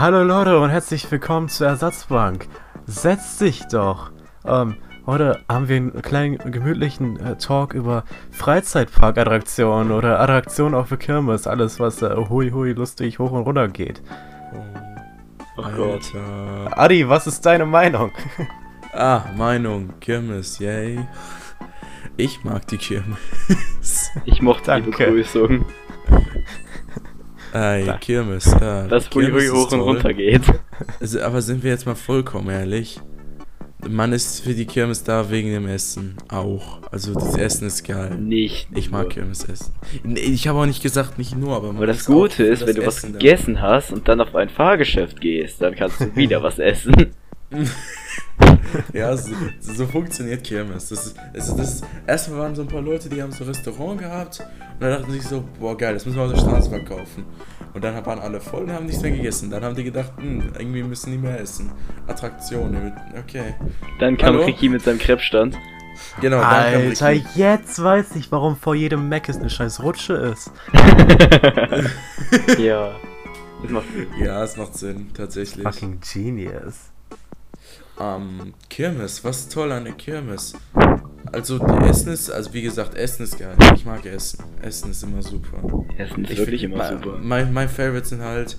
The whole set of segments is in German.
Hallo Leute und herzlich willkommen zur Ersatzbank. Setz dich doch. Ähm, heute haben wir einen kleinen gemütlichen äh, Talk über Freizeitparkattraktionen oder Attraktionen auf der Kirmes. Alles, was äh, hui hui lustig hoch und runter geht. Oh Gott. Alter. Adi, was ist deine Meinung? Ah, Meinung, Kirmes, yay. Ich mag die Kirmes. Ich mochte die Danke. Begrüßung, Danke. Kirmes, ja. dass Hui Hui hoch und runter geht. Also, aber sind wir jetzt mal vollkommen ehrlich? Man ist für die Kirmes da wegen dem Essen auch. Also das Essen ist geil. Nicht. Ich mag nur. Kirmes essen. Ich habe auch nicht gesagt, nicht nur, aber man Aber das Gute ist, das wenn du was Essen da- gegessen hast und dann auf ein Fahrgeschäft gehst, dann kannst du wieder was essen. Ja, so, so funktioniert Kirmes. Das ist, das ist, erstmal waren so ein paar Leute, die haben so ein Restaurant gehabt und dann dachten sich so, boah geil, das müssen wir auf der Straße verkaufen. Und dann waren alle voll und haben nichts mehr gegessen. Dann haben die gedacht, hm, irgendwie müssen die mehr essen. Attraktionen, okay. Dann kam Hallo? Ricky mit seinem Krebsstand. Genau, dann kam Alter, Ricky. jetzt weiß ich, warum vor jedem Mac es eine scheiß Rutsche ist. ja. Das macht Ja, es macht Sinn, tatsächlich. Fucking genius. Ähm, Kirmes, was ist toll an der Kirmes? Also, die Essen ist, also wie gesagt, Essen ist geil. Ich mag Essen. Essen ist immer super. Essen ist Ich wirklich find, immer mein, super. Mein, mein Favorite sind halt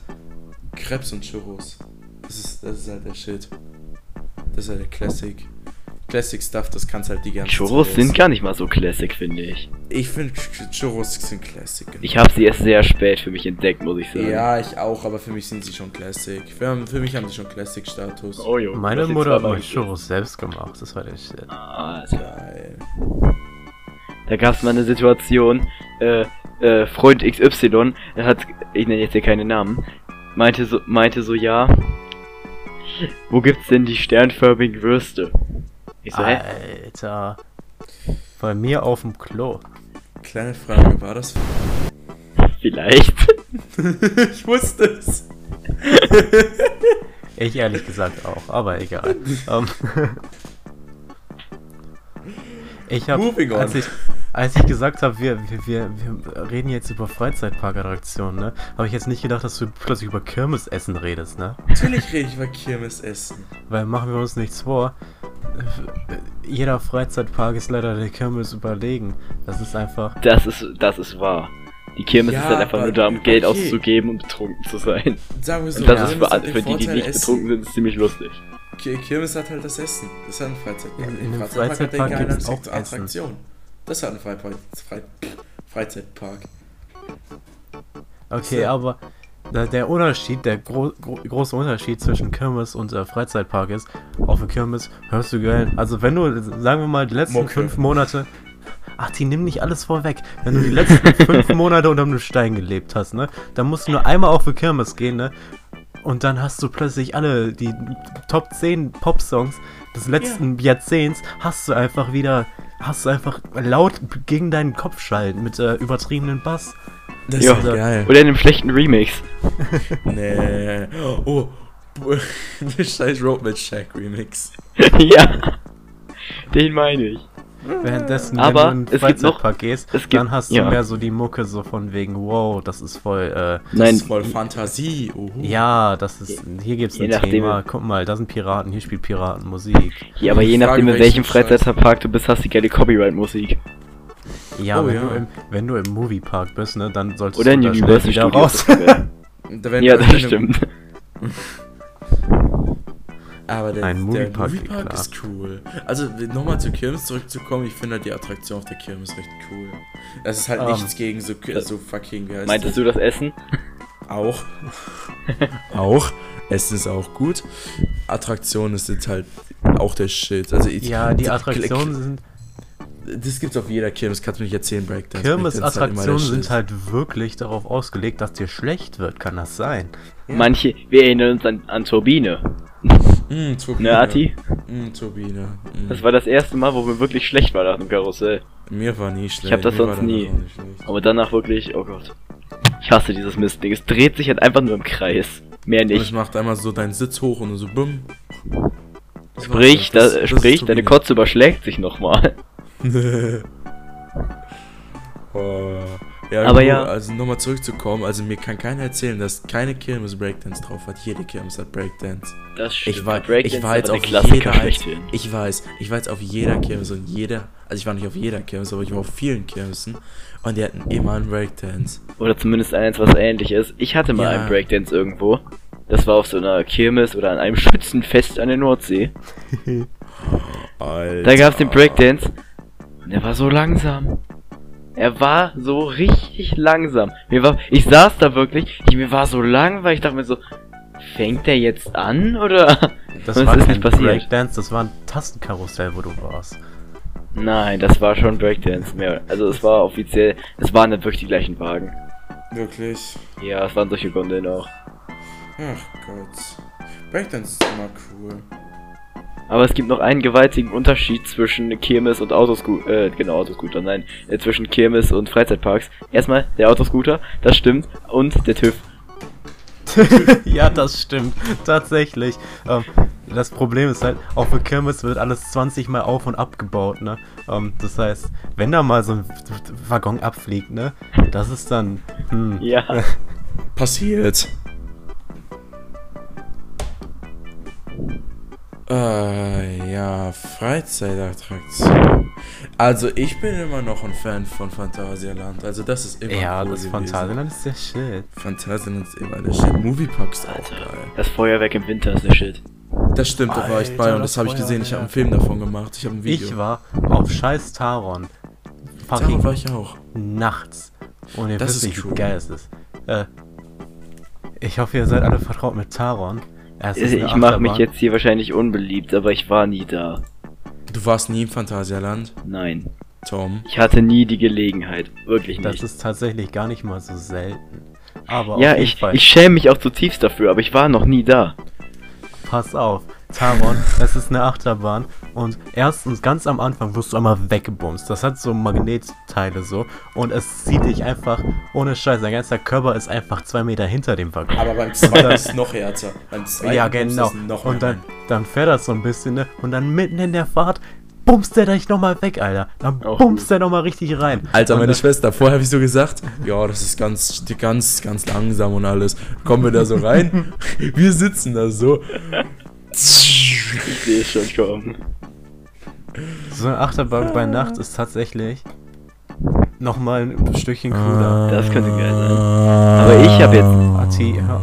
Krebs und Churros. Das ist, das ist halt der Shit. Das ist halt der Classic. Classic Stuff, das kannst halt die ganze Churros Zeit sind gar nicht mal so classic, finde ich. Ich finde Churros sind Classic. Ich habe sie erst sehr spät für mich entdeckt, muss ich sagen. Ja, ich auch, aber für mich sind sie schon Classic. Für, für mich haben sie schon Classic-Status. Oh, jo, Meine Mutter hat mal. Churros selbst gemacht. Das war der Shit. Ah. Geil. Da gab es mal eine Situation, äh, äh, Freund XY, er hat, ich nenne jetzt hier keine Namen, meinte so, meinte so, ja, wo gibt's denn die sternförmigen Würste? Ich so, hä? Alter. Bei mir auf dem Klo. Kleine Frage, war das? Vielleicht. ich wusste es. Ich ehrlich gesagt auch, aber egal. Ähm, ich habe, Moving on. als ich, als ich gesagt habe, wir, wir, wir, wir reden jetzt über Freizeitparkattraktionen, ne, habe ich jetzt nicht gedacht, dass du plötzlich über Kirmesessen redest, ne? Natürlich rede ich über Kirmesessen. Weil machen wir uns nichts vor. Jeder Freizeitpark ist leider der Kirmes überlegen. Das ist einfach. Das ist, das ist wahr. Die Kirmes Ja, ist halt einfach nur da, um Geld okay. auszugeben und betrunken zu sein. Sagen wir so, Und das Kirmes ist für, für die, die nicht Essen. betrunken sind, ist ziemlich lustig. Ki- Kirmes hat halt das Essen. Das hat ein Freizeitpark. In- in Ein einem Freizeitpark hat Freizeitpark eine geile gibt's auch Attraktion. Das hat ein Freipark, Frei, Freizeitpark. Okay, So. aber der Unterschied, der gro gro große Unterschied zwischen Kirmes und äh, Freizeitpark ist, auf der Kirmes hörst du geil. Also wenn du, sagen wir mal, die letzten Mucke. fünf Monate. Ach, die nimm nicht alles vorweg. Wenn du die letzten fünf Monate unter einem Stein gelebt hast, ne? Dann musst du nur einmal auf die Kirmes gehen, ne? Und dann hast du plötzlich alle die Top 10 Pop-Songs des letzten Jahrzehnts, hast du einfach wieder, hast du einfach laut gegen deinen Kopf schalten mit äh, übertriebenen Bass. Das Ja. ist geil. Oder in einem schlechten Remix. Nee. Oh. Der scheiß Roadman Shack Remix. ja. Den meine ich. Währenddessen, Aber wenn du in es gibt noch- Freizeitpark gehst, es gibt- dann hast du ja. mehr so die Mucke so von wegen, wow, das ist voll, äh, Das Nein, ist voll Fantasie. Uhu. ja, das ist, hier gibt's Je ein nachdem- Thema, guck mal, da sind Piraten, hier spielt Piratenmusik. ja, aber je nachdem, in welchem Freizeitpark du bist, hast du geile Copyright-Musik. Ja, Oh, wenn, ja. Du im, wenn du im Moviepark bist, ne, dann solltest Oder in du da schnell wieder raus. das Da ja, das stimmt. Aber der, Ein der Moviepark Moviepark ist cool. Also nochmal zur Kirmes zurückzukommen, ich finde halt die Attraktion auf der Kirmes recht cool. Es ist halt Ähm, nichts gegen so, so fucking, wie heißt Meintest das? du das Essen? Auch. auch. Essen ist auch gut. Attraktionen sind halt auch der Shit. Also ich, Ja, die Attraktionen sind, Das gibt's auf jeder Kirmes, kannst du nicht erzählen, Breakdance. Ist halt Kirmesattraktionen sind halt wirklich darauf ausgelegt, dass dir schlecht wird, kann das sein? Manche, wir erinnern uns an, an Turbine. Mm, Turbine. Ne, Ati? Mm, Turbine. Mm. Das war das erste Mal, wo mir wirklich schlecht war nach dem Karussell. Mir war nie schlecht. Ich hab das Mir sonst nie. nicht. Aber danach wirklich, oh Gott. Ich hasse dieses Mistding. Es dreht sich halt einfach nur im Kreis. Mehr Und es nicht. macht einmal so deinen Sitz hoch und so bumm. Das Sprich. Das- da, das sprich deine. Kotze überschlägt sich nochmal. oh, Ja, Aber gut, ja. Also nochmal zurückzukommen, also mir kann keiner erzählen, dass keine Kirmes Breakdance drauf hat. Jede Kirmes hat Breakdance. Das stimmt. Ich war, Breakdance ich war jetzt auf jeder, ich weiß, ich war jetzt auf jeder Kirmes und jeder, also ich war nicht auf jeder Kirmes, aber ich war auf vielen Kirmesen und die hatten immer einen Breakdance. Oder zumindest eins, was ähnlich ist. Ich hatte mal Ja. einen Breakdance irgendwo. Das war auf so einer Kirmes oder an einem Schützenfest an der Nordsee. Alter. Da gab's den Breakdance. Und der war so langsam. Er war so richtig langsam. Mir war, ich saß da wirklich, ich, mir war so langweilig, ich dachte mir so, fängt der jetzt an oder? Das es war ist kein nicht passiert. Breakdance, das war ein Tastenkarussell, wo du warst. Nein, das war schon Breakdance mehr. Also es war offiziell, es waren nicht wirklich die gleichen Wagen. Wirklich? Ja, es waren solche Gondeln auch. Ach Gott. Breakdance ist immer cool. Aber es gibt noch einen gewaltigen Unterschied zwischen Kirmes und Autoscooter, äh, genau, Autoscooter, nein, äh, zwischen Kirmes und Freizeitparks. Erstmal der Autoscooter, das stimmt, und der TÜV. ja, das stimmt. Tatsächlich. Ähm, das Problem ist halt, auf der Kirmes wird alles 20 Mal auf und abgebaut, ne? Ähm, das heißt, wenn da mal so ein Waggon abfliegt, ne? Das ist dann. Hm. Ja. Passiert. Äh, ja, Freizeitattraktion. Also ich bin immer noch ein Fan von Phantasialand. Also das ist immer Ja, cool das gewesen. Phantasialand ist der Shit. Phantasialand ist immer der Shit. Moviepark ist auch Alter, geil. das Feuerwerk im Winter ist der Shit. Das stimmt, da war ich bei und das das habe ich gesehen. Ich habe einen. Film davon gemacht. Ich habe ein Video. Ich war auf scheiß Taron. Fucking war ich auch. nachts. Und ihr Das wisst ist nicht, wie geil es ist. Äh, ich hoffe, ihr seid alle vertraut mit Taron. Eine Ich mache mich jetzt hier wahrscheinlich unbeliebt, aber ich war nie da. Du warst nie im Phantasialand, Nein. Tom. Ich hatte nie die Gelegenheit. Wirklich Das nicht. ist tatsächlich gar nicht mal so selten. Aber Ja, ich, Fall, ich schäme mich auch zutiefst dafür, aber ich war noch nie da. pass auf. Taron, es ist eine Achterbahn und erstens ganz am Anfang wirst du einmal weggebumst. Das hat so Magnetteile so und es zieht dich einfach ohne Scheiß. Dein ganzer Körper ist einfach zwei Meter hinter dem Waggon. Aber beim zweiten ist es noch härter. Beim zweiten ja, genau. es noch Und dann, dann fährt das so ein bisschen, ne? Und dann mitten in der Fahrt bumst der dich nochmal weg, Alter. Dann Auch bumst der nochmal richtig rein. Alter, meine Schwester, vorher habe ich so gesagt, ja, das ist ganz, ganz, ganz langsam und alles. Kommen wir da so rein, wir sitzen da so. Ich sehe schon kommen. So eine Achterbahn bei Nacht ist tatsächlich nochmal ein Stückchen cooler. Das könnte geil sein. Aber ich habe jetzt- Ati, hör auf.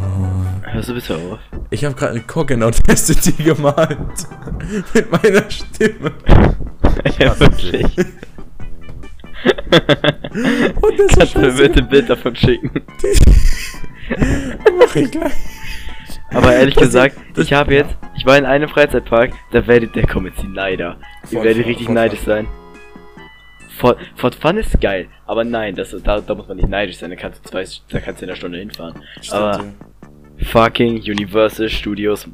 Hörst du bitte auf? Ich habe gerade eine Cock in Audacity gemalt. Mit meiner Stimme. ja, wirklich. Und das Kannst du mir bitte ein Bild davon schicken? mach ich gleich. Aber ehrlich gesagt, ich habe jetzt, ich war in einem Freizeitpark, da werdet, der kommt jetzt die Neider. Ihr werdet richtig Fort neidisch sein. Fort, Fort Fun ist geil, aber nein, das, da, da muss man nicht neidisch sein, da kannst du zwei, da kannst du in einer Stunde hinfahren. aber fucking Universal Studios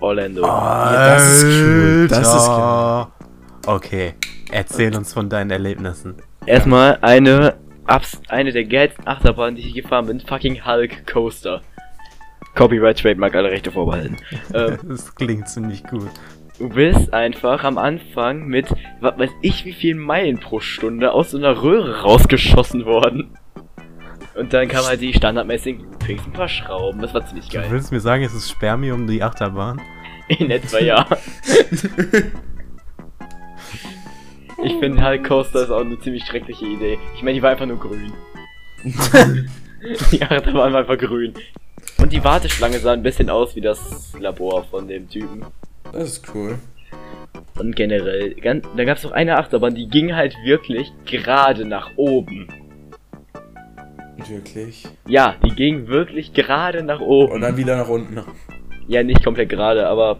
Orlando. Ja, das ist cool. Das ist Alter. Okay, erzähl uns von deinen Erlebnissen. Erstmal eine, abs, eine der geilsten Achterbahnen, die ich geffahren bin, fucking Hulk Coaster. Copyright Trademark, alle Rechte vorbehalten. ähm, Das klingt ziemlich gut. Du bist einfach am Anfang mit, was weiß ich, wie vielen Meilen pro Stunde aus so einer Röhre rausgeschossen worden. Und dann kam halt die standardmäßigen Loopings, ein paar Schrauben, das war ziemlich Du geil. willst mir sagen, es ist Spermium, die Achterbahn? In etwa ja. Ich finde Hulk Coaster ist auch eine ziemlich schreckliche Idee. Ich meine, die war einfach nur grün. die Achterbahn war einfach grün. Und die Warteschlange sah ein bisschen aus wie das Labor von dem Typen. Das ist cool. Und generell, ganz, da gab es noch eine Achterbahn, die ging halt wirklich gerade nach oben. Wirklich. Ja, die ging wirklich gerade nach oben. Und dann wieder nach unten. Ja, nicht komplett gerade, aber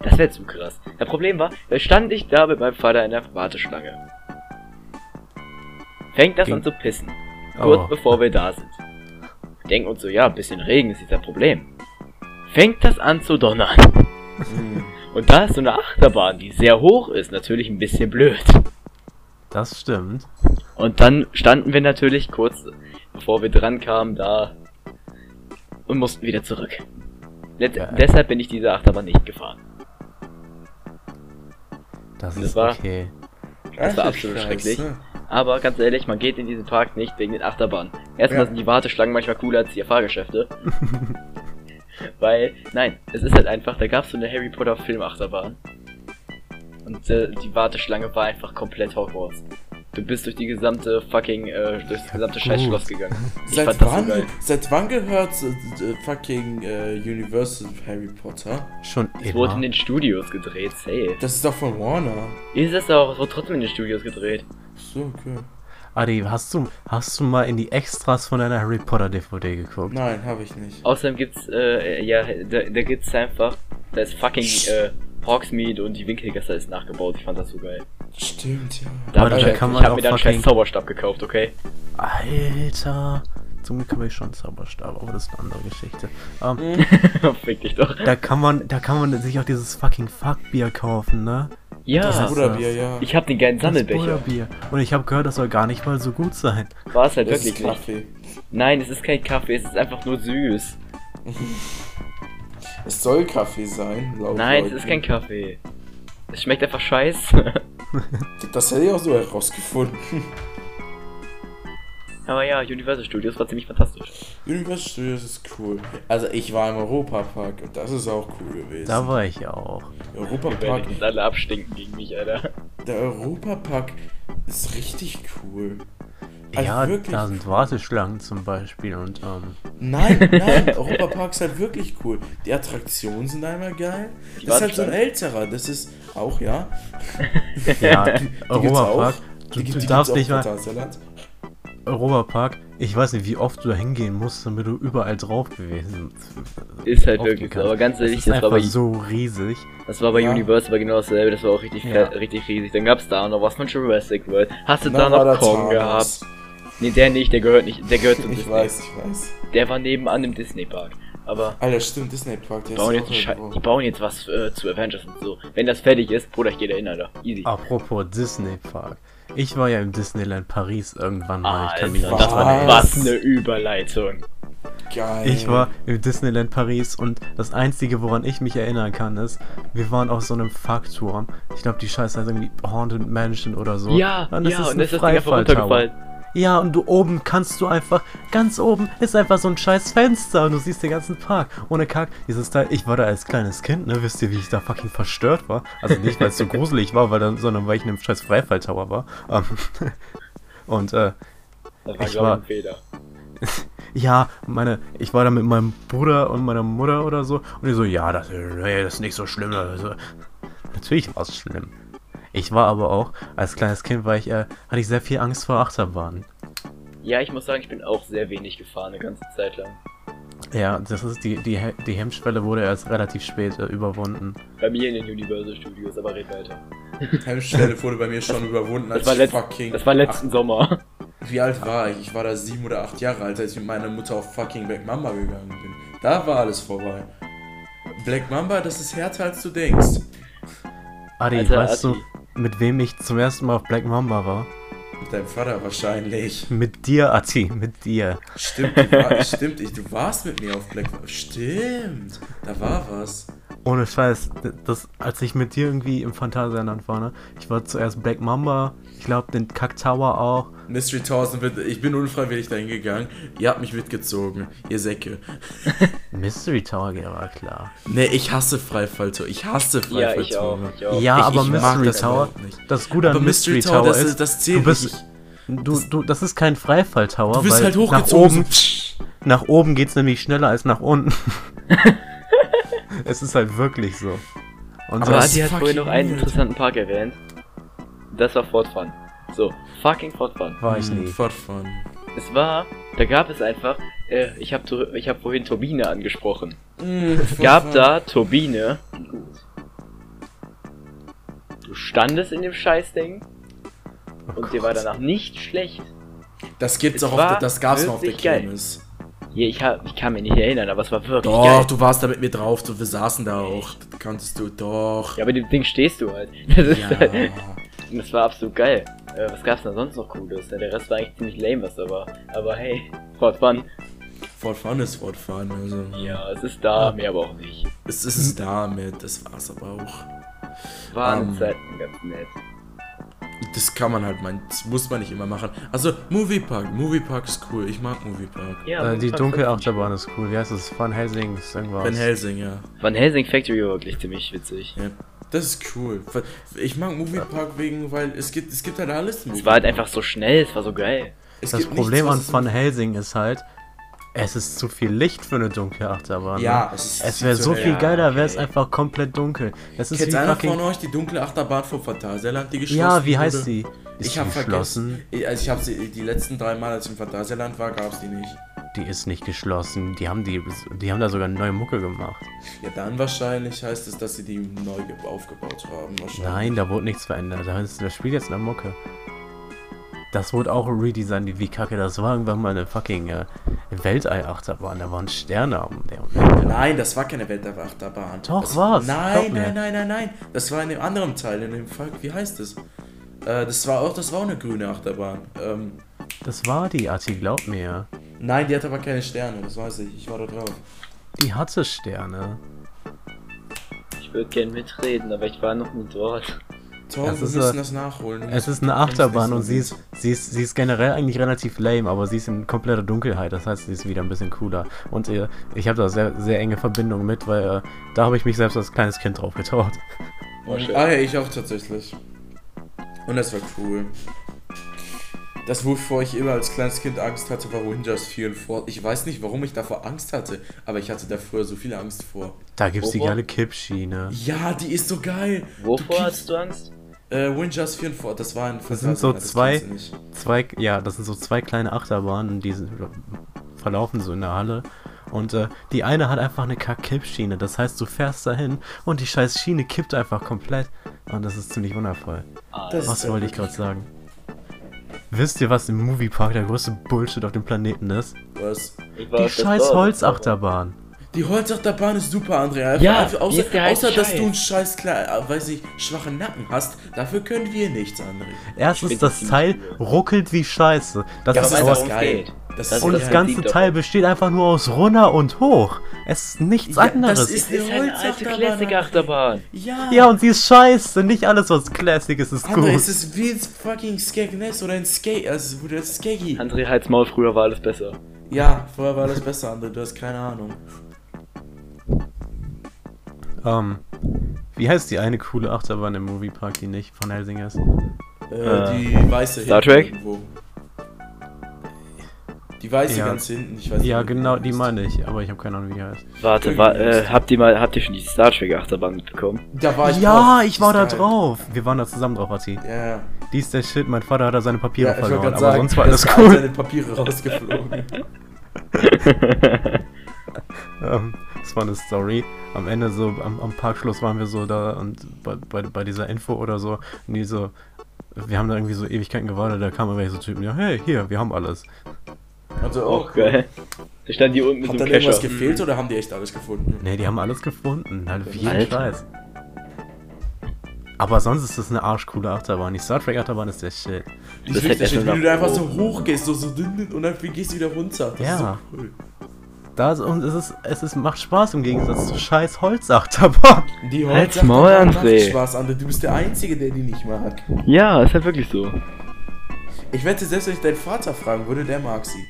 das wäre zu krass. Das Problem war, da stand ich da mit meinem Vater in der Warteschlange. Fängt das Ging- an zu pissen. Kurz Oh. bevor wir da sind. Denken uns so, ja, ein bisschen Regen ist nicht das Problem. Fängt das an zu donnern. Und da ist so eine Achterbahn, die sehr hoch ist, natürlich ein bisschen blöd. Das stimmt. Und dann standen wir natürlich kurz, bevor wir dran kamen, da und mussten wieder zurück. Let Ja. Deshalb bin ich diese Achterbahn nicht gefahren. Das Das ist war- okay. Das war Ach, absolut Scheiße. schrecklich. Aber ganz ehrlich, man geht in diesen Park nicht wegen den Achterbahnen. Erstmal Ja. sind die Warteschlangen manchmal cooler als die Fahrgeschäfte. Weil, nein, es ist halt einfach, da gab es so eine Harry Potter Filmachterbahn. Und äh, die Warteschlange war einfach komplett Hogwarts. Du bist durch die gesamte fucking, äh, durch das gesamte gut. Scheißschloss gegangen. Ich Seit fand das so wann, geil. seit wann gehört äh, äh, fucking äh, Universal Harry Potter? Schon Es wurde in immer. den Studios gedreht, safe. Das ist doch von Warner. Ist es auch, es wurde trotzdem in den Studios gedreht. So, okay. Adi, hast du, hast du mal in die Extras von deiner Harry Potter DVD geguckt? Nein, habe ich nicht. Außerdem gibt's, äh, ja, da, da gibt's einfach, da ist fucking, äh, Hogsmeade und die Winkelgasse ist nachgebaut. Ich fand das so geil. Stimmt, ja. Da Aber hab ich, da ich kann man hab auch mir dann einen fucking- scheiß Zauberstab gekauft, okay? Alter. Zum Glück habe ich schon einen Zauberstab, aber das ist eine andere Geschichte. Ähm, Fick dich doch. da kann man, da kann man sich auch dieses fucking Fuckbier kaufen, ne? Ja, Das ist- Bruderbier, ja. ich hab den geilen Das Sammelbecher. Butterbier. Und ich habe gehört, das soll gar nicht mal so gut sein. War es halt das wirklich ist nicht. Kaffee. Nein, es ist kein Kaffee, es ist einfach nur süß. Es soll Kaffee sein, laut Nein, es Leuten. ist kein Kaffee. Es schmeckt einfach scheiße. Das hätte ich auch so herausgefunden. Aber ja, Universal Studios war ziemlich fantastisch. Universal Studios ist cool. Also ich war im Europapark und das ist auch cool gewesen. Da war ich auch. Europapark, jetzt alle abstinken gegen mich, Alter. der Europapark ist richtig cool. Also ja, wirklich da sind Warteschlangen zum Beispiel und ähm, Nein, nein, Europapark ist halt wirklich cool. Die Attraktionen sind einmal geil. Die Das ist halt so ein älterer, das ist auch, ja. ja, Die Europapark. auch. Du, Die, du die darfst nicht mal. Europapark. Ich weiß nicht, wie oft du da hingehen musst, damit du überall drauf gewesen Ist halt wirklich so, aber ganz Das ehrlich, ist das war einfach bei, so riesig. das war bei Ja. Universal genau dasselbe, das war auch richtig, Ja. richtig riesig. Dann gab's da noch was von Jurassic World. Hast du da noch Kong gehabt? Nee, der nicht, der gehört nicht, der gehört zum Ich Disney. weiß, ich weiß. Der war nebenan im Disney Park. Aber Alter, stimmt, Disney Park, der bauen, ist jetzt, Schei- die bauen jetzt was äh, zu Avengers und so. Wenn das fertig ist, Bruder, ich gehe da hin, Alter. Easy. Apropos Disney Park. Ich war ja im Disneyland Paris irgendwann mal. Ich, kann mich Alter, nicht das war dran Was? was eine Überleitung. Geil. Ich war im Disneyland Paris und das einzige, woran ich mich erinnern kann, ist, wir waren auf so einem Fuckturm. Ich glaube, die Scheiße heißt irgendwie Haunted Mansion oder so. Ja, und das ja, ist und ist das Ding einfach runtergefallen. Ja, und du oben kannst du einfach, ganz oben ist einfach so ein scheiß Fenster und du siehst den ganzen Park. Ohne Kack, dieses Teil, ich war da als kleines Kind, ne, wisst ihr, wie ich da fucking verstört war? Also nicht, weil es so gruselig war, weil dann, sondern weil ich in einem scheiß Freifalltower war. Ähm, und, äh, Das war, Ich war- ein Fehler. ja, meine, ich war da mit meinem Bruder und meiner Mutter oder so und die so, ja, das, nee, das ist nicht so schlimm. Also, natürlich war es schlimm. Ich war aber auch, als kleines Kind war ich, äh, hatte ich sehr viel Angst vor Achterbahnen. Ja, ich muss sagen, ich bin auch sehr wenig gefahren, eine ganze Zeit lang. Ja, das ist die, die, die Hemmschwelle wurde erst relativ spät äh, überwunden. Bei mir in den Universal Studios, aber red weiter. Hemmschwelle wurde bei mir schon überwunden, als Das war, fucking. das war letzten Sommer. Ach, wie alt war ich? Ich war da sieben oder acht Jahre alt, als ich mit meiner Mutter auf fucking Black Mamba gegangen bin. Da war alles vorbei. Black Mamba, das ist härter als du denkst. Adi, Alter, weißt Adi. du, mit wem ich zum ersten Mal auf Black Mamba war? Mit deinem Vater wahrscheinlich. Mit dir, Adi, mit dir. Stimmt, du, war, stimmt ich, du warst mit mir auf Black Mamba. Stimmt, da war was. Ohne Scheiß, das, als ich mit dir irgendwie im Phantasialand war, ne? Ich war zuerst Black Mamba, ich glaube den Kack Tower auch. Mystery 1000, wird- ich bin unfreiwillig dahin gegangen. Ihr habt mich mitgezogen, ihr Säcke. Mystery Tower, ja, war klar. Nee, ich hasse Freifalltor. Ich hasse Ja, Freifalltor. ich auch. Ich auch. Ja, Ich- aber ich Mystery das Tower, das Gute an Aber Mystery, Mystery Tower, Tower, das ist, das zählt du bist, nicht. du, du, das ist kein Freifall-Tower, Du bist weil halt nach hochgezogen. oben, so- nach oben geht's nämlich schneller als nach unten. es ist halt wirklich so. Und Aber Adi hat vorhin noch einen interessanten Park erwähnt. Das war Fort Fun. So, fucking Fort Fun. war ich Hm, nie. Fort Fun. Es war, da gab es einfach, äh, ich habe ich hab vorhin Turbine angesprochen. Hm, Es gab da Turbine. Du standest in dem Scheißding Oh und dir Gott. war danach nicht schlecht. Das gibt's Es auch auf das gab's mal auf der wirklich geil. Kirmes. Hier, ich, hab, ich kann mich nicht erinnern, aber es war wirklich Doch, geil. du warst da mit mir drauf, du, wir saßen da auch. Das kanntest du doch. Ja, aber dem Ding stehst du halt. Das ist Ja. halt. Und das war absolut geil. Äh, was gab's denn sonst noch Cooles? Ja, der Rest war eigentlich ziemlich lame, was da war. Aber hey, Fort Fun. Fort Fun ist Fort Fun, also. Ja, es ist da, mehr aber auch nicht. Es ist es damit, das war's aber auch. War Ähm. eine Zeit ganz nett. Das kann man halt, man, das muss man nicht immer machen. Also, Moviepark, Moviepark ist cool. Ich mag Moviepark. Ja, Äh, die Dunkelachterbahn ist cool. Wie heißt das? Van Helsing ist irgendwas. Van Helsing, ja. Van Helsing Factory war wirklich ziemlich witzig. ja. Das ist cool. Ich mag Moviepark wegen, weil es gibt, es gibt halt alles. im Es war halt einfach so schnell, es war so geil. Es Das Problem nichts, an Van Helsing ist halt, es ist zu viel Licht für eine dunkle Achterbahn. Ja, ne? es ist es viel wäre so viel Ja, geiler, wäre es okay. einfach komplett dunkel. Es ist Kennt wie einer fucking. von euch die dunkle Achterbahn vom Phantasialand, die geschlossen Ja, wie heißt die? Ist Ich habe geschlossen? vergessen. Ich- Also ich habe sie die letzten drei Mal, als ich im Phantasialand war, gab es die nicht. Die ist nicht geschlossen. Die haben die, die haben da sogar eine neue Mucke gemacht. Ja, dann wahrscheinlich heißt es, dass sie die neu ge- aufgebaut haben. Nein, da wurde nichts verändert. Da ist, das spielt jetzt eine Mucke. Das wurde auch redesigned, wie kacke. Das war irgendwann mal eine fucking äh, Weltall-Achterbahn. Da waren Sterne am der Nein, das war keine Weltachterbahn. Doch, das, war's. Nein, nein, nein, nein, nein. Das war in dem anderen Teil, in dem Fall, wie heißt es? Äh, das war auch, das war auch eine grüne Achterbahn. Ähm, Das war die, Ati, glaub mir. nein, die hat aber keine Sterne, das weiß ich. Ich war da drauf. Die hatte Sterne. Ich würde gern mitreden, aber ich war noch nie dort. Tom, Es wir ist, müssen das nachholen. Es ist eine Achterbahn und sie ist, sie, ist, sie ist generell eigentlich relativ lame, aber sie ist in kompletter Dunkelheit. Das heißt, sie ist wieder ein bisschen cooler. Und äh, ich habe da sehr, sehr enge Verbindung mit, weil äh, da habe ich mich selbst als kleines Kind drauf getraut. Oh. Ah ja, ich auch tatsächlich. Und das war cool. Das, wovor ich immer als kleines Kind Angst hatte, war Rangers 4 und 4. Ich weiß nicht, warum ich davor Angst hatte, aber ich hatte da früher so viel Angst vor. Da gibt's die Wovor? geile Kippschiene. Ja, die ist so geil. Wovor Du hast du Angst? Äh, Rangers 4 und 4, das war ein Das sind so zwei-. Zwei, ja, das sind so zwei kleine Achterbahnen, die verlaufen so in der Halle. Und äh, die eine hat einfach eine Kack-Kippschiene. Das heißt, du fährst dahin und die scheiß Schiene kippt einfach komplett. Und das ist ziemlich wundervoll. Das- Was wollte ich gerade sagen? Wisst ihr, was im Moviepark der größte Bullshit auf dem Planeten ist? Was? Die scheiß Holzachterbahn. Die Holzachterbahn ist super, Andrea. Ja, außer, heiße außer dass du einen scheiß, klar, äh, weiß ich, schwachen Nacken hast, dafür können wir nichts, André. Erstens, das Teil ruckelt wie Scheiße. Das Ja, ist aber das geil. Das Das ist und das halt ganze Teil davon. besteht einfach nur aus runter und hoch. Es ist nichts Ja, anderes. das ist Das ist eine alte Classic-Achterbahn. Ja. ja, und sie ist scheiße. Nicht alles, was Classic ist, ist André, gut. es ist wie ein fucking Skagness oder ein Skate, also wo das Skaggy. André Hals Maul, früher war alles besser. Ja, vorher war das besser, André, du hast keine Ahnung. Ähm, wie heißt die eine coole Achterbahn im Moviepark, die nicht von Helsing ist? Äh, Äh, die weiße Star hinten Trek? irgendwo. Die weiße Ja. ganz hinten, ich weiß nicht. Ja, genau, die meine ich, aber ich habe keine Ahnung, wie die heißt. Warte, wa äh, habt ihr mal, habt ihr schon die Star Trek Achterbahn mitbekommen? Da war ich ja, drauf. ich war da drauf. Wir waren da zusammen drauf, Ati. Ja, ja. Die ist der Shit, mein Vater hat da seine Papiere ja verloren, aber sagen, sonst war alles das sind cool. seine Papiere rausgeflogen. Ähm, das war eine Story. Am Ende so, am, am Parkschluss waren wir so da und bei, bei, bei dieser Info oder so, und die so, wir haben da irgendwie so Ewigkeiten gewartet, da kamen irgendwelche so Typen, ja, hey, hier, wir haben alles. Also Auch auch. geil. Da stand die unten mit Hat dann irgendwas gefehlt oder haben die echt alles gefunden? Ne, die haben alles gefunden, halt auf jeden Alter. Scheiß. Aber sonst ist das eine arschcoole Achterbahn. Die Star Trek Achterbahn ist der Shit. Die Das ist hätte richtig, schon wie du da einfach so hoch gehst, so, so und dann gehst du wieder runter. Das Ja. ist so cool. Da ist, und es ist, es ist, macht Spaß im Gegensatz zu scheiß Holzachterbahn. Die Holzachterbahn macht André. Spaß, André. Du bist der Einzige, der die nicht mag. Ja, ist halt wirklich so. Ich wette, selbst wenn ich deinen Vater fragen würde, der mag sie.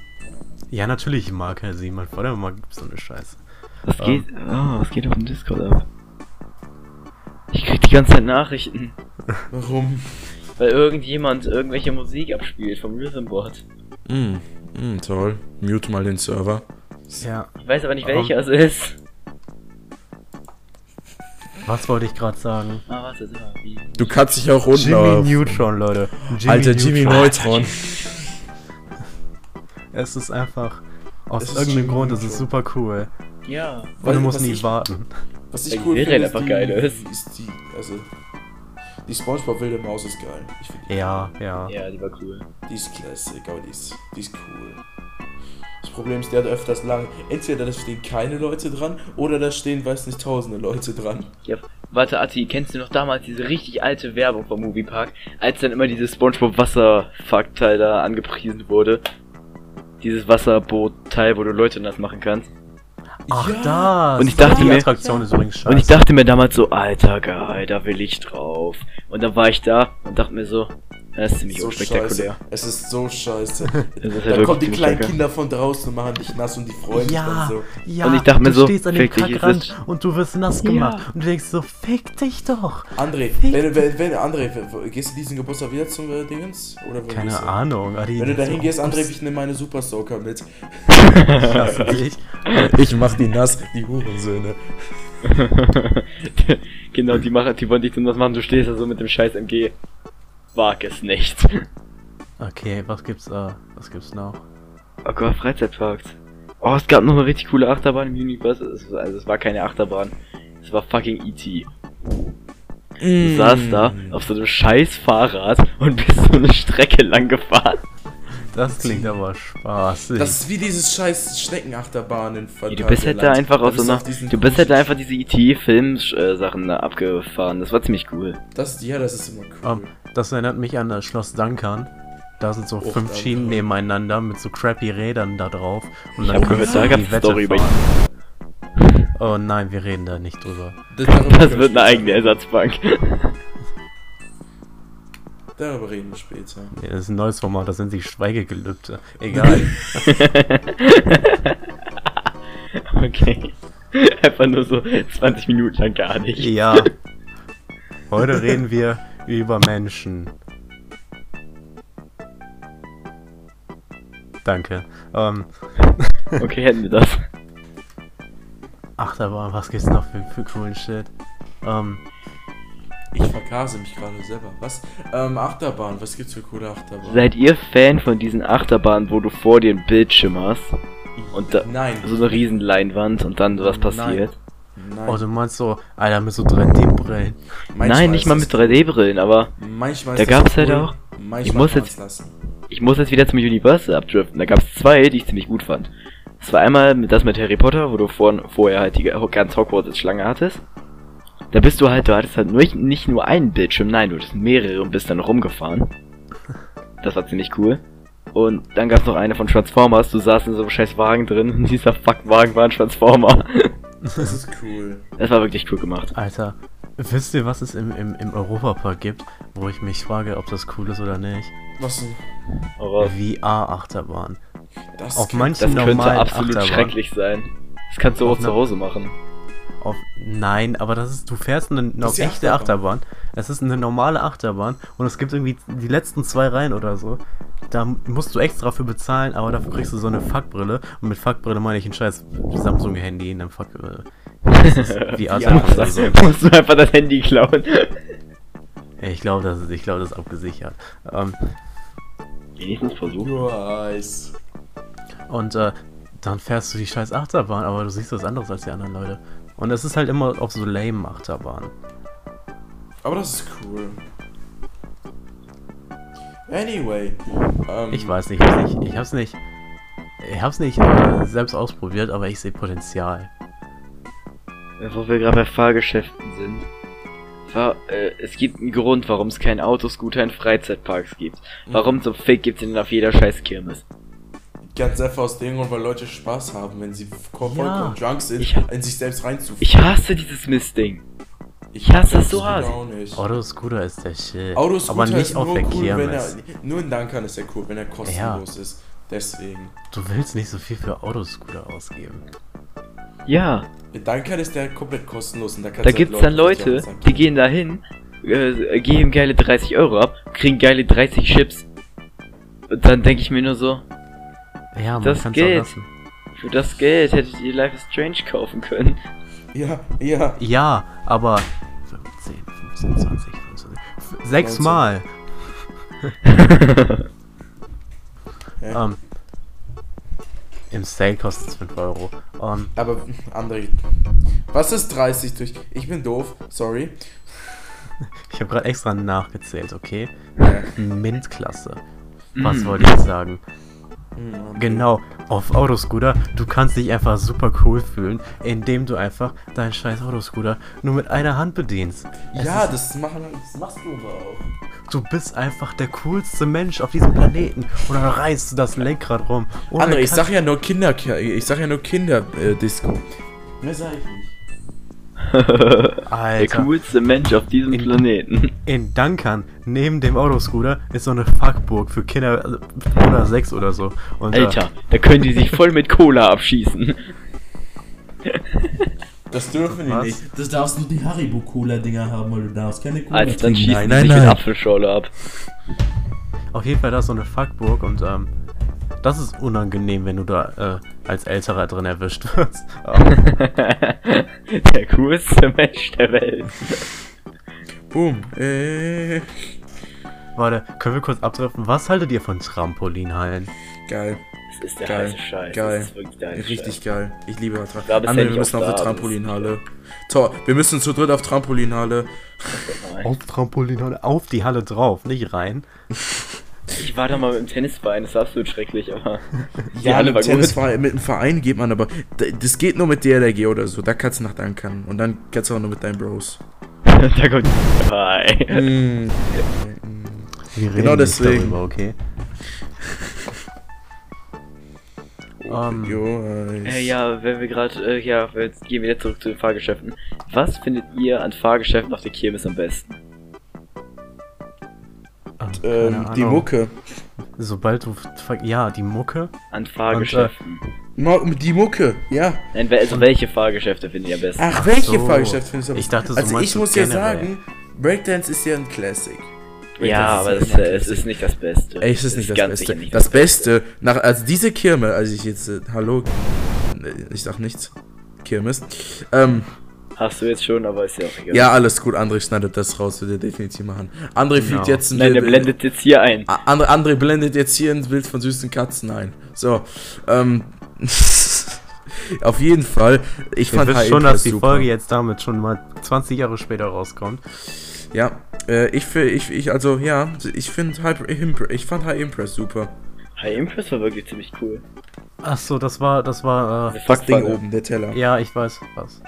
Ja, natürlich mag er sie. Mein Vater mag so eine Scheiße. Was Ähm. geht, oh, was geht auf dem Discord ab? Ich krieg die ganze Zeit Nachrichten, Warum? weil irgendjemand irgendwelche Musik abspielt vom Rhythmboard. Mm, mm, toll. Mute mal den Server. Ja. Ich weiß aber nicht, welcher es ist. Was wollte ich gerade sagen? Ah, warte, sag mal, wie? Du kannst dich auch unten Jimmy. Neutron, Leute. Jimmy Alter, Jimmy Neutron. Neutron. Es ist einfach. Aus Es ist irgendeinem Grund ist es Neutron. super cool. Ja. Und Weil- du musst was nie ich- warten. Was ich die cool finde, einfach ist die, geil ist. ist die, also, die Spongebob wilde Maus ist geil. Ja, ja. Ja, die war cool. die ist classic, aber die ist, die ist cool. Das Problem ist, der hat öfters lang, entweder da stehen keine Leute dran, oder da stehen, weiß nicht, tausende Leute dran. Ja, warte, Atti, kennst du noch damals diese richtig alte Werbung vom Moviepark, als dann immer dieses Spongebob Wasserfuck-Teil da angepriesen wurde? Dieses Wasserboot-Teil, wo du Leute nass machen kannst. Ach, Ja. da. Und ich dachte die mir- Attraktion ist übrigens scheiße. Und ich dachte mir damals so, alter geil, da will ich drauf. Und dann war ich da und dachte mir so, Das ist ziemlich so unspektakulär. scheiße. Es ist so scheiße. Ist da halt kommen die kleinen lecker. Kinder von draußen und machen dich nass und die freuen sich Ja, dann so. ja. Und ich dachte mir du so, stehst an dem fick dich, ist Kackrand und du wirst nass Ja. gemacht. Und du denkst so, fick dich doch. André, Fick wenn, wenn, wenn, André, gehst du diesen Geburtstag wieder zum äh, Dingens? Oder Keine du? Ahnung. Adi, Wenn du dahin so- gehst, André, ich nehme meine Super Soaker mit. Dich. Ich mach die nass, die Hurensöhne. genau, die machen, die wollen dich dann was machen, du stehst da so mit dem scheiß MG. Wag es nicht. Okay, was gibt's da? Was gibt's noch? Oh Gott, Freizeitparks. Oh, es gab noch eine richtig coole Achterbahn im war- Also es war keine Achterbahn. Es war fucking E.T. Du saßt da auf so einem scheiß Fahrrad und bist so eine Strecke lang gefahren. Das klingt aber spaßig. Das ist wie dieses scheiß Schneckenachterbahn in Nee, du bist halt da einfach aus so einer, du bist halt da einfach diese E.T.-Film-Sachen da abgefahren. Das war ziemlich cool. Das, ja, das ist immer cool. Ähm, das erinnert mich an das Schloss Duncan. Da sind so Och, fünf Duncan. Schienen nebeneinander mit so crappy Rädern da drauf. Und Ich hab gehört, kannst da du gab's die eine Story über. Oh nein, wir reden da nicht drüber. Das können wird wir eine eigene Ersatzbank. Darüber reden wir später. Nee, das ist ein neues Format, das sind die Schweigegelübde. Egal. okay. Einfach nur so 20 Minuten lang gar nicht. ja. Heute reden wir über Menschen. Danke. Ähm, Okay, hätten wir das. Achterbahn, was gibt's noch für, für coolen Shit? Ähm, Ich vergase mich gerade selber. Was? Ähm, Achterbahn. Was gibt's für coole Achterbahn? Seid ihr Fan von diesen Achterbahnen, wo du vor dir einen Bildschirm hast? Und da, Nein. so eine riesen Leinwand und dann sowas passiert? Nein. oh, du meinst so, Alter, mit so 3D-Brillen. Manchmal Nein, nicht mal mit 3D-Brillen, aber Manchmal Da gab's halt auch- Manchmal ich muss jetzt- lassen. ich muss jetzt wieder zum Universal abdriften. Da gab's zwei, die ich ziemlich gut fand. Das war einmal mit das mit Harry Potter, wo du vor, vorher halt die ganz Hogwarts als Schlange hattest. Da bist du halt, du hattest halt nicht, nicht nur einen Bildschirm, nein, du hattest mehrere und bist dann rumgefahren. Das war ziemlich cool. Und dann gab's noch eine von Transformers, du saßt in so einem scheiß Wagen drin und dieser Fuck-Wagen war ein Transformer. Das ist cool. Das war wirklich cool gemacht. Alter, wisst ihr, was es im, im, im Europapark gibt, wo ich mich frage, ob das cool ist oder nicht? Was denn? VR-Achterbahn. Das Auf kann- manchen das könnte normalen absolut Achterbahn. schrecklich sein. Das kannst du Auf auch zu Hause machen. Auf, nein, aber das ist, du fährst eine, eine die echte Achterbahn. Achterbahn. Es ist eine normale Achterbahn und es gibt irgendwie die letzten zwei Reihen oder so. Da musst du extra für bezahlen, aber dafür kriegst du so eine Fuckbrille. Und mit Fuckbrille meine ich ein scheiß Samsung-Handy in einem Fuck. Äh, das ist VR-Brille oder so. Musst du einfach das Handy klauen. Ich glaube, das, ist- ich das ist abgesichert. Ähm, Wenigstens versuchen. Nur Eis. Und äh, dann fährst du die scheiß Achterbahn, aber du siehst was anderes als die anderen Leute. Und es ist halt immer auf so lame Achterbahn. Aber das ist cool. Anyway. Ähm, Ich weiß nicht, ich hab's nicht, ich hab's nicht, ich hab's nicht äh, selbst ausprobiert, aber ich sehe Potenzial. Wo wir gerade bei Fahrgeschäften sind. War, äh, es gibt einen Grund, warum es keinen Autoscooter in Freizeitparks gibt. Warum zum Fick gibt's den auf jeder scheiß Kirmes? Ganz einfach aus dem Grund, weil Leute Spaß haben, wenn sie vollkommen Ja. drunk sind, Ich- in sich selbst reinzufahren. Ich hasse dieses Mistding. ich hasse das so hart. Autoscooter ist der Shit. Autoscooter aber nicht ist auf nur der cool, wenn er. Nur in Duncan ist er cool, wenn er kostenlos ist. Deswegen. Du willst nicht so viel für Autoscooter ausgeben. Ja, In Duncan ist der komplett kostenlos und da kannst da du gibt's halt dann Leute, Sack die gehen da hin, äh, geben geile 30 Euro ab, kriegen geile 30 Chips. Und dann denke ich mir nur so, Ja, man Das kann's geht. auch lassen. für das Geld hättet ihr Life is Strange kaufen können. Ja, ja. Ja, aber 15, 15, 20, 25. f- Sechsmal. ja. Ähm, Im Sale kostet es 5 Euro. Ähm, Aber, André. Was ist 30 durch. Ich bin doof, sorry. ich habe gerade extra nachgezählt, okay? Ja. Mint-Klasse. Was Mm. wollte ich sagen? Genau, auf Autoscooter, du kannst dich einfach super cool fühlen, indem du einfach deinen scheiß Autoscooter nur mit einer Hand bedienst. Es Ja, ist, das, machen, das machst du aber auch. du bist einfach der coolste Mensch auf diesem Planeten. Und dann reißt du das Lenkrad rum. André, ich sag ja nur Kinder, ich sag ja nur Kinder äh, Disco. Mehr sag ich nicht. Der Alter. coolste Mensch auf diesem In- Planeten. In Dunkern, neben dem Autoscooter, ist so eine Fuckburg für Kinder also, oder sechs oder so. Und, äh, Alter, da können die sich voll mit Cola abschießen. Das dürfen die nicht. Das darfst du die Haribo-Cola-Dinger haben, weil du darfst keine Cola Also dann schießen Nein, die nein, sich nein. mit Apfelschorle ab. Auf jeden Fall da ist so eine Fuckburg und ähm, das ist unangenehm, wenn du da äh, als Älterer drin erwischt wirst. Der coolste Mensch der Welt. Boom. Äh, warte, können wir kurz abtreffen? Was haltet ihr von Trampolinhallen? geil. Das ist der Geil. heiße Scheiß. Geil. Das ist wirklich der heiße Richtig Scheiß. geil. Ich liebe Da bist Trampolin. du Andere, wir müssen auf die Trampolinhalle. Tor, wir müssen zu dritt auf Trampolinhalle. Auf Trampolinhalle, auf die Halle drauf, nicht rein. Ich war da mal mit dem Tennisverein, das war absolut schrecklich, aber Ja, mit, war. Tennisverein, mit einem Verein geht man aber. Das geht nur mit DLRG oder so. Da kannst du nach Dunkern. Und dann kannst du auch nur mit deinen Bros. da kommt Hi. Mm. Genau deswegen. darüber, okay? Ähm, Jo, äh, Äh, ja, wenn wir gerade, äh, ja, jetzt gehen wir wieder zurück zu den Fahrgeschäften. Was findet ihr an Fahrgeschäften auf der Kirmes am besten? Ähm, ähm, die. Mucke. Sobald du. Ja, die Mucke. An Fahrgeschäften. Mo- Die Mucke, ja. Nein, also welche Fahrgeschäfte findet ihr am besten? Ach, welche so. Fahrgeschäfte findest du? Ich dachte, so Also ich muss ja sagen, Breakdance ist ja ein Classic. ja, Breakdance aber ist das, ja äh, es ist nicht das Beste. Ey, es ist nicht das ganz Beste. sicher nicht Das Beste, nach, also diese Kirme, als ich jetzt, äh, hallo, äh, ich sag nichts, Kirmes, ähm, Hast du jetzt schon, aber ist ja auch egal. ja, alles gut, André schneidet das raus, wird er definitiv machen. André Genau. fügt jetzt ein Nein, der Bild- blendet jetzt hier ein. André, André blendet jetzt hier ein Bild von süßen Katzen ein. So, ähm, auf jeden Fall, ich fand wisst High schon, dass die super. Folge jetzt damit schon mal 20 Jahre später rauskommt. Ja, äh, ich, fi- ich, ich, also, ja, ich finde High Impress, ich fand High Impress super. High Impress war wirklich ziemlich cool. Ach so, das war, das war, äh, Das Ding oben, der Teller. ja, ich weiß was.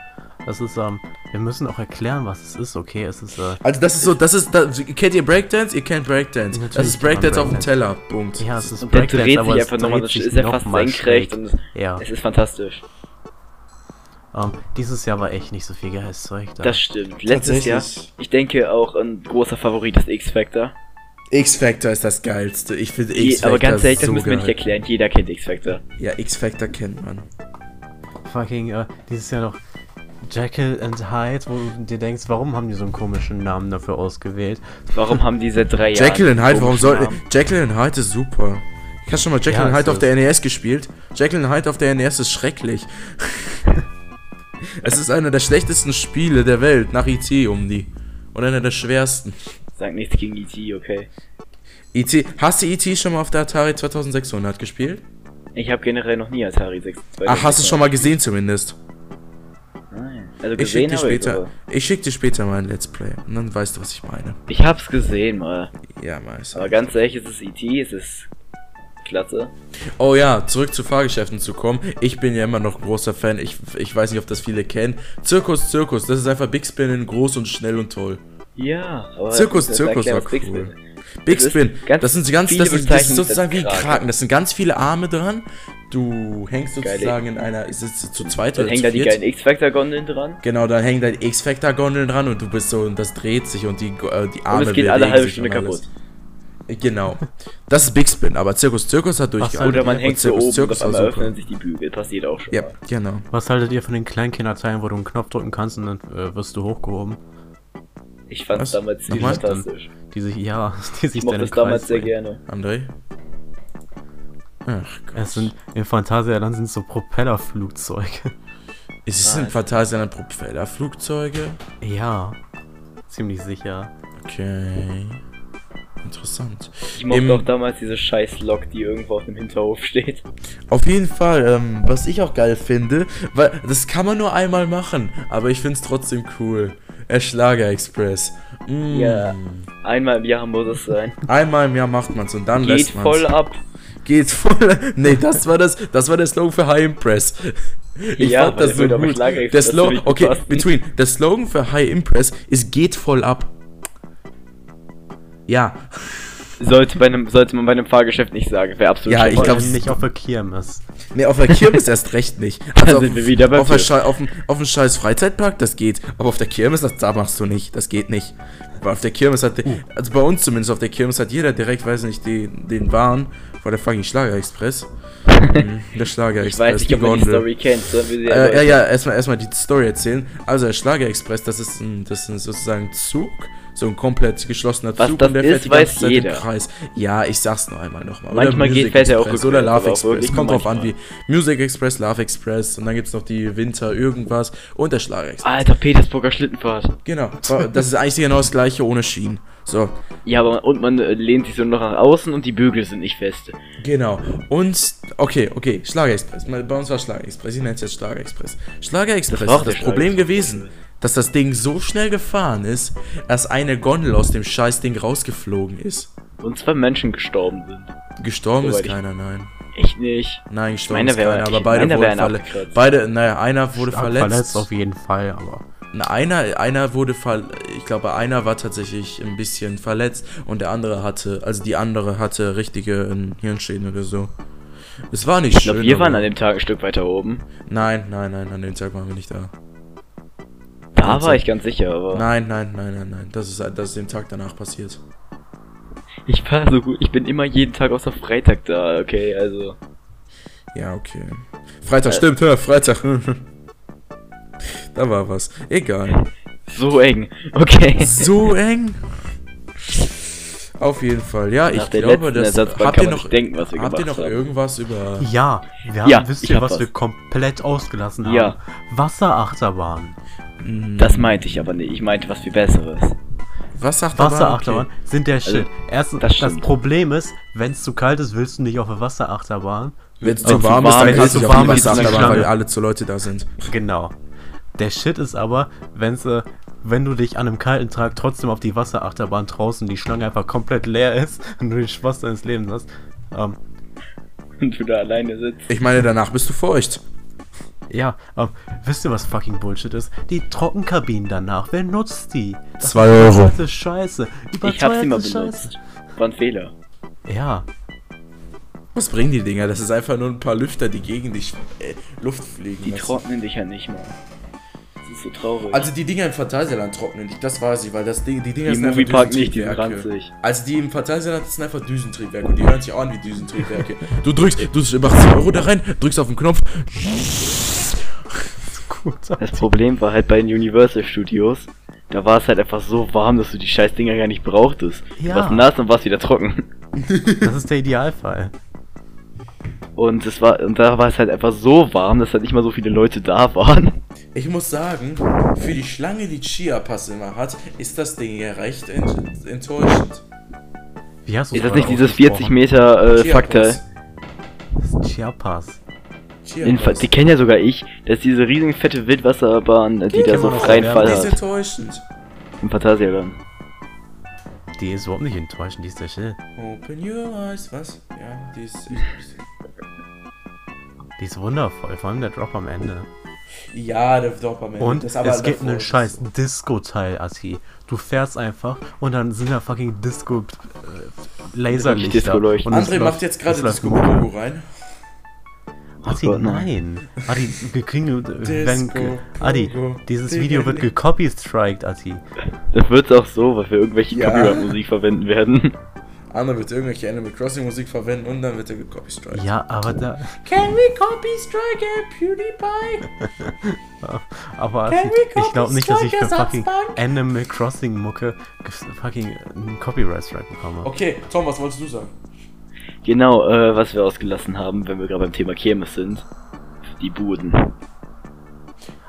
Das ist, ähm, wir müssen auch erklären, was es ist, okay? Es ist, äh, Also das ist so, das ist, das, kennt ihr Breakdance? Ihr kennt Breakdance. Natürlich das ist Breakdance auf dem. Teller. Punkt. ja, es ist Breakdance, dreht sich aber es einfach nochmal, dreht das sich ist ja fast senkrecht und es, Ja, es ist fantastisch. ähm, dieses Jahr war echt nicht so viel geiles Zeug da. Das stimmt. Letztes Jahr, ich denke auch ein großer Favorit ist X-Factor. X-Factor ist das geilste. Ich finde X-Factor Aber ganz ehrlich, das so müssen wir nicht erklären. Jeder kennt X-Factor. Ja, X-Factor kennt man. Fucking, äh, dieses Jahr noch Jekyll and Hyde, wo du dir denkst, warum haben die so einen komischen Namen dafür ausgewählt? Warum haben die seit drei Jahren... Jekyll and Hyde, warum soll... Namen? Jekyll and Hyde ist super. Ich habe schon mal Jekyll Ja, and Hyde auf der NES gespielt. Jekyll and Hyde auf der NES ist schrecklich. es ist einer der schlechtesten Spiele der Welt, nach IT um die. Und einer der schwersten. Sag nichts gegen E.T., okay? IT, hast du IT schon mal auf der Atari 2600 gespielt? Ich habe generell noch nie Atari 6. Ach, hast du schon mal gesehen zumindest? Nein. Also Ich schick dir ich später, ich schick dir später mal ein Let's Play und dann weißt du, was ich meine. Ich hab's gesehen mal. Ja, meist. Aber ganz ehrlich, es ist E.T., es ist klasse. Oh ja, zurück zu Fahrgeschäften zu kommen. Ich bin ja immer noch großer Fan. Ich, ich weiß nicht, ob das viele kennen. Zirkus, Zirkus, das ist einfach Big Spin in groß und schnell und toll. Ja, aber... Zirkus, Zirkus war cool. Big Das Spin, ganz das sind ganz, das, ist- das ist sozusagen wie Kraken. Kraken. Das sind ganz viele Arme dran. Du hängst Geil, sozusagen in einer, ist es zu zweit Dann oder hängen zu da die viert? geilen X-Factor-Gondeln dran. Genau, da hängen deine X-Factor-Gondeln dran und du bist so, und das dreht sich und die, äh, die Arme Und es geht alle halbe Stunde kaputt. Genau. Das ist Big Spin, aber Zirkus, Zirkus hat durchgehalten. Oder man Und hängt so Zirkus, oben Zirkus und auf öffnen sich die Bügel. Passiert auch schon Ja, mal. genau. Was haltet ihr von den Kleinkinderteilen, wo du einen Knopf drücken kannst und dann äh, wirst du hochgehoben? Ich fand's Was? damals ziemlich fantastisch. Die sich, ja, die sich Ich mochte dann es damals Kreis sehr gerne. André? Ach Gott. Es sind, in Phantasialand sind so Propellerflugzeuge. Ist es Ah, in es- Phantasialand Propellerflugzeuge? ja, ziemlich sicher. Okay. Interessant. Ich mochte Im- auch damals diese scheiß Lok, die irgendwo auf dem Hinterhof steht. Auf jeden Fall, ähm, was ich auch geil finde, weil das kann man nur einmal machen, aber ich find's trotzdem cool. Der Schlager Express. Mm. Ja. Einmal im Jahr muss es sein. Einmal im Jahr macht man's und dann Geht lässt man's. voll ab. Geht voll. Nee, das war das, das war der Slogan für High Impress. Ich Ja, fand das so gut. Der Slogan, okay, passen. between. Der Slogan für High Impress ist geht voll ab. Ja, sollte, bei einem, sollte man bei einem Fahrgeschäft nicht sagen. Wäre absolut Ja, ich Vor glaub, allem es- nicht auf der Kirmes. Nee, auf der Kirmes erst recht nicht. Also sind wir wieder bei auf, der. Schei- auf, dem, auf dem scheiß Freizeitpark, das geht. Aber auf der Kirmes, das da machst du nicht. Das geht nicht. Weil auf der Kirmes hat, Uh. also bei uns zumindest, auf der Kirmes hat jeder direkt, weiß nicht, den, den Wahn vor der fucking Schlagerexpress. Mhm, der Schlagerexpress, Ich weiß nicht, ob man die. Story kennt. Sollen wir sie Äh, ja, ja, erstmal erstmal die Story erzählen. Also der Schlagerexpress, das ist ein, das ist ein sozusagen Zug, so ein komplett geschlossener Zug das und der ist, fährt die ganze Zeit jeder. im Kreis. Ja, ich sag's noch einmal nochmal. Manchmal geht- fährt er auch Express oder Love Express. Kommt drauf an, wie. Music Express, Love Express und dann gibt's noch die Winter irgendwas und der Schlagerexpress. Alter, Petersburger Schlittenfahrt. Genau. Das ist eigentlich genau das gleiche ohne Schienen. So, Ja, aber und man äh, lehnt sich so noch nach außen und die Bügel sind nicht fest. Genau. Und, okay, okay, Schlagerexpress. Mal- Bei uns war Schlagerexpress. Ich nenne es jetzt Schlagerexpress. Schlagerexpress Das ist das Problem gewesen, dass das Ding so schnell gefahren ist, dass eine Gondel aus dem Scheißding rausgeflogen ist. Und zwei Menschen gestorben sind. Gestorben Soweit ist ich- keiner, nein. Echt nicht. Nein, gestorben Meine ist wäre- keiner, aber ich- beide meine wurden verletzt. Beide, naja, einer wurde Stark verletzt. verletzt auf jeden Fall, aber. Na, einer, einer wurde ver ich glaube, einer war tatsächlich ein bisschen verletzt und der andere hatte, also die andere hatte richtige Hirnschäden oder so. Es war nicht Ich glaube, schön. wir waren an dem Tag ein Stück weiter oben. Nein, nein, nein, an dem Tag waren wir nicht da. Da war ich ganz sicher, aber. Nein, nein, nein, nein, nein. Das ist, das ist dem Tag danach passiert. Ich war so gut. Ich bin immer jeden Tag außer Freitag da, okay, also. Ja, okay. Freitag, Äh. stimmt, ja, Freitag. da war was. Egal. So eng. Okay. So eng. Auf jeden Fall. Ja, Nach ich der glaube, das. Habt kann ihr noch, denken, was wir habt ihr noch haben. irgendwas über. Ja, wir haben, Ja, wisst ihr, hab was was. wir komplett ausgelassen haben? Ja. Wasserachterbahn. Hm, Das meinte ich aber nicht. Ich meinte was viel Besseres. Was sagt er? Wasserachterbahn sind der Shit. Erstens, das das. Problem ist, wenn es zu kalt ist, willst du nicht auf eine Wasserachterbahn. Wenn es Wenn zu zu warm ist, dann kannst du zu auf warm die Wasserachterbahn, weil alle zu Leute da sind. Genau. Der Shit ist aber, wenn's, äh, wenn du dich an einem kalten Tag trotzdem auf die Wasserachterbahn traust und die Schlange einfach komplett leer ist und du den Spaß deines Lebens hast. Ähm, Und du da alleine sitzt. Ich meine, danach bist du feucht. ja, ähm, wisst ihr, was fucking Bullshit ist? Die Trockenkabinen danach, wer nutzt die? Das Zwei ist Euro. Scheiße. Ich hab sie mal benutzt. War ein Fehler. Ja, Was bringen die Dinger? Das ist einfach nur ein paar Lüfter, die gegen dich äh, Luft fliegen. Die lassen. trocknen dich ja nicht mal. Ist so traurig. Also die Dinger im Phantasialand trocknen nicht, das weiß ich, weil das Ding, die Dinger Die sind einfach Moviepark nicht, die sind Düsentriebwerke. ranzig. Also die im Phantasialand sind einfach Düsentriebwerke und die hören sich auch an wie Düsentriebwerke. Du drückst, du machst 10 Euro da rein, drückst auf den Knopf. Das Problem war halt bei den Universal Studios, da war es halt einfach so warm, dass du die scheiß Dinger gar nicht brauchtest. Ja. Du warst nass und warst wieder trocken. Das ist der Idealfall. Und es war, und da war es halt einfach so warm, dass halt nicht mal so viele Leute da waren. Ich muss sagen, für die Schlange, die Chia Pass immer hat, ist das Ding ja recht ent enttäuschend. Wie hast du Ist das nicht dieses 40 Meter äh, Chia Faktor? Pass. Das ist Chiapas. Chia Den, Pass. die kennen ja sogar ich. Das ist diese riesige fette Wildwasserbahn, die, da kennen so freien Fall Die ist hat. enttäuschend. Im Phantasialand. Die ist überhaupt nicht enttäuschend, die ist der Shit. Open your eyes, was? Ja, die ist. Die ist wundervoll, vor allem der Drop am Ende. Ja, der Drop am Ende. Und es gibt davor einen scheiß. Disco-Teil, Assi. Du fährst einfach und dann sind da fucking Disco äh, Laserlichter. Es André macht jetzt gerade Disco. Bogo rein. Adi, Gott, nein. Adi, wir kriegen, äh, wenn, Disco, Adi, dieses Dingeling. Video wird gecopy-striked, Adi. Das wird's auch so, weil wir irgendwelche Ja. Copyright-Musik verwenden werden. André wird irgendwelche Animal Crossing Musik verwenden und dann wird er gecopystriked. Ja, aber da, Can we copy strike a PewDiePie? aber Can Assi, we ich glaube nicht, dass ich für fucking? Animal Crossing Mucke fucking einen Copyright-Strike bekomme. Okay, Tom, was wolltest du sagen? Genau, äh, was wir ausgelassen haben, wenn wir gerade beim Thema Kirmes sind. Die Buden.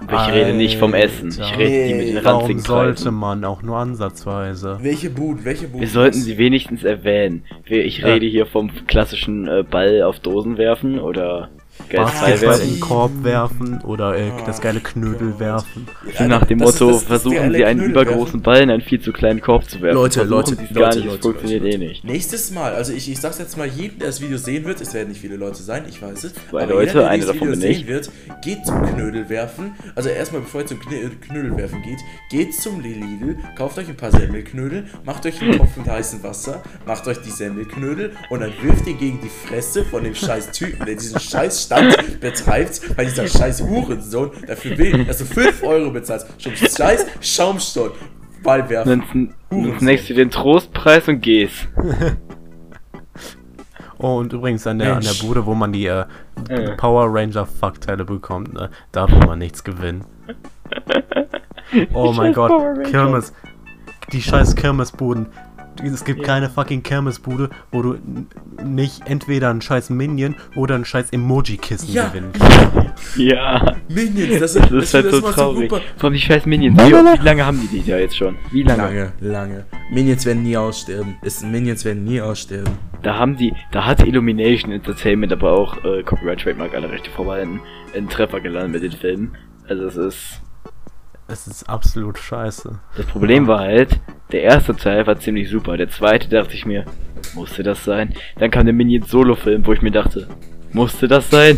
Aber ich rede nicht vom Essen. Ich rede die mit den Warum ranzigen sollte Preisen. man auch nur ansatzweise? Welche Buden? Welche Buden? Wir sollten sie wenigstens erwähnen. Ich Ja. rede hier vom klassischen äh, Ball auf Dosen werfen oder Basketball in den Korb werfen oder äh, das geile Knödel Gott. werfen. So nach dem Motto, ist versuchen sie einen Knödel übergroßen Ball in einen viel zu kleinen Korb zu werfen. Leute, versuchen Leute, Leute, gar nicht, Leute, das funktioniert Leute. eh nicht. Nächstes Mal, also ich, ich sag's jetzt mal jedem, der das Video sehen wird, es werden nicht viele Leute sein, ich weiß es. Zwei aber Leute, jeder, der eine davon Video bin ich. sehen wird, geht zum Knödel werfen. Also erstmal, bevor ihr zum Kn Knödel werfen geht, geht zum Lidl, kauft euch ein paar Semmelknödel, macht euch einen Topf mit heißem Wasser, macht euch die Semmelknödel und dann wirft ihr gegen die Fresse von dem scheiß Typen, der diesen scheiß Stand betreibt, weil dieser scheiß Hurensohn dafür will, dass du 5 Euro bezahlst. Schon scheiß Schaumstoll. Ball werfen. Snackst du den Trostpreis und gehst. Oh, und übrigens an der, an der. Bude, wo man die äh, Äh. Power Ranger Fuckteile bekommt, ne, da will man nichts gewinnen. Oh mein scheiß Gott. Kirmes. Die scheiß Kirmesbuden. Es gibt keine fucking Kirmesbude, wo du nicht entweder einen scheiß Minion oder einen scheiß Emoji-Kissen Ja. gewinnen kannst. Ja, Minions, das, das ist halt so traurig. super. Vor allem die scheiß Minions. Wie, wie lange haben die die da jetzt schon? Wie lange? Lange, lange. Minions werden nie aussterben. Ist, Minions werden nie aussterben. Da haben die, da hat Illumination Entertainment aber auch äh, Copyright Trademark alle Rechte vorbehalten, einen Treffer gelandet mit den Filmen. Also es ist. Es ist absolut scheiße. Das Problem war halt, der erste Teil war ziemlich super. Der zweite dachte ich mir, musste das sein? Dann kam der Minions Solo-Film, wo ich mir dachte, musste das sein?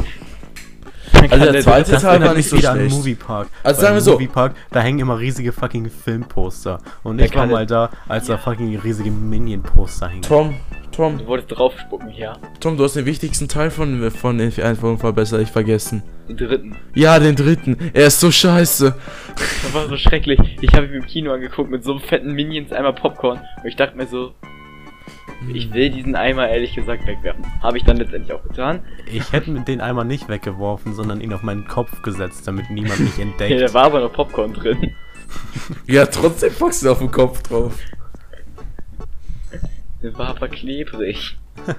Also der zweite Das Teil war nicht so wieder an schlecht. Moviepark. Also sagen wir so. Moviepark, da hängen immer riesige fucking Filmposter. Und ich war mal da, als da fucking riesige Minion-Poster hingen. Tom, Tom, Du wolltest draufspucken, ja. Tom, du hast den wichtigsten Teil von, von Entfernung verbessert, ich vergessen. Den dritten. Ja, den dritten. Er ist so scheiße. Das war so schrecklich. Ich habe ihn im Kino angeguckt mit so einem fetten Minions, einmal Popcorn. Und ich dachte mir so, ich will diesen Eimer ehrlich gesagt wegwerfen. Habe ich dann letztendlich auch getan. Ich hätte mit den einmal nicht weggeworfen, sondern ihn auf meinen Kopf gesetzt, damit niemand mich Ja, entdeckt. da war aber noch Popcorn drin. Ja, trotzdem packst du auf den Kopf drauf. Der war aber klebrig.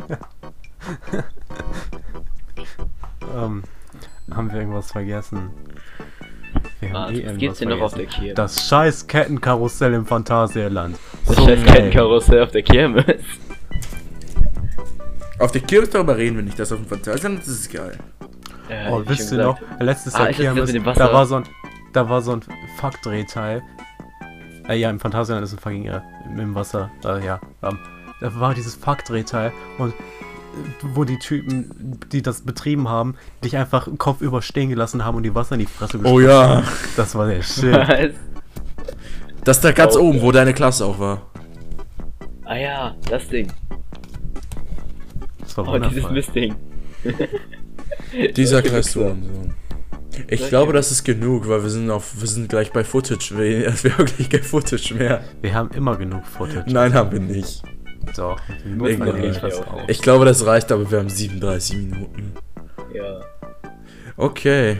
ähm, haben wir irgendwas vergessen? Wir Ah, haben eh was irgendwas geht's denn noch auf der. Kirmes? Das scheiß Kettenkarussell im Phantasialand. Das So scheiß. Kettenkarussell auf der Kirmes. Auf der Kirche darüber reden wir nicht, das auf dem Phantasialand, das ist geil. Ja, Oh, wisst ihr noch, letztes Ah, Jahr das Kirmes, mit dem Wasser? da war so ein, da war so ein Fuckdrehteil. Äh, ja, im Phantasialand ist ein fucking, äh, im Wasser, äh, ja, ähm, da war dieses Fuckdrehteil und äh, wo die Typen, die das betrieben haben, dich einfach kopfüber stehen gelassen haben und die Wasser in die Fresse Oh gespuckt ja. haben. Das war der Shit. Was? Das da ganz Oh. oben, wo deine Klasse auch war. Ah ja, das Ding. War Oh, dieses wundervoll. Mistding. Dieser. Hurensohn. Ich glaube, das ist genug, weil wir sind auf, wir sind gleich bei Footage. Wir, wir haben gleich kein Footage mehr. Wir haben immer genug Footage. Nein, haben wir nicht. Doch, nehme ich. Ich glaube, das reicht, aber wir haben 37 Minuten. Ja. Okay.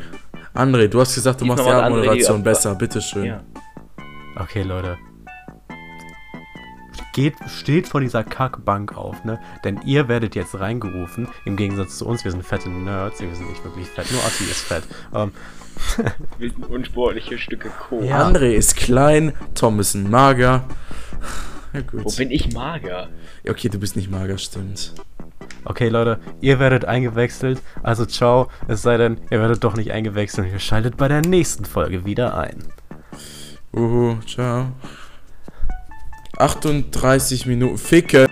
André, du hast gesagt, du Diesmal machst die Abmoderation Ab- besser. Bitteschön. ja. Okay, Leute. Geht, steht von dieser Kackbank auf, ne? Denn ihr werdet jetzt reingerufen. Im Gegensatz zu uns, wir sind fette Nerds. Wir sind nicht wirklich fett, nur Atti ist fett. Ähm, Wir sind unsportliche Stücke Kohle. Ja. André ist klein, Tom ist ein mager. Ja, gut. Wo bin ich mager? Ja, Okay, du bist nicht mager, stimmt. okay, Leute, ihr werdet eingewechselt. Also ciao. Es sei denn, ihr werdet doch nicht eingewechselt und ihr schaltet bei der nächsten Folge wieder ein. Uhu, ciao. 38 Minuten. Ficke.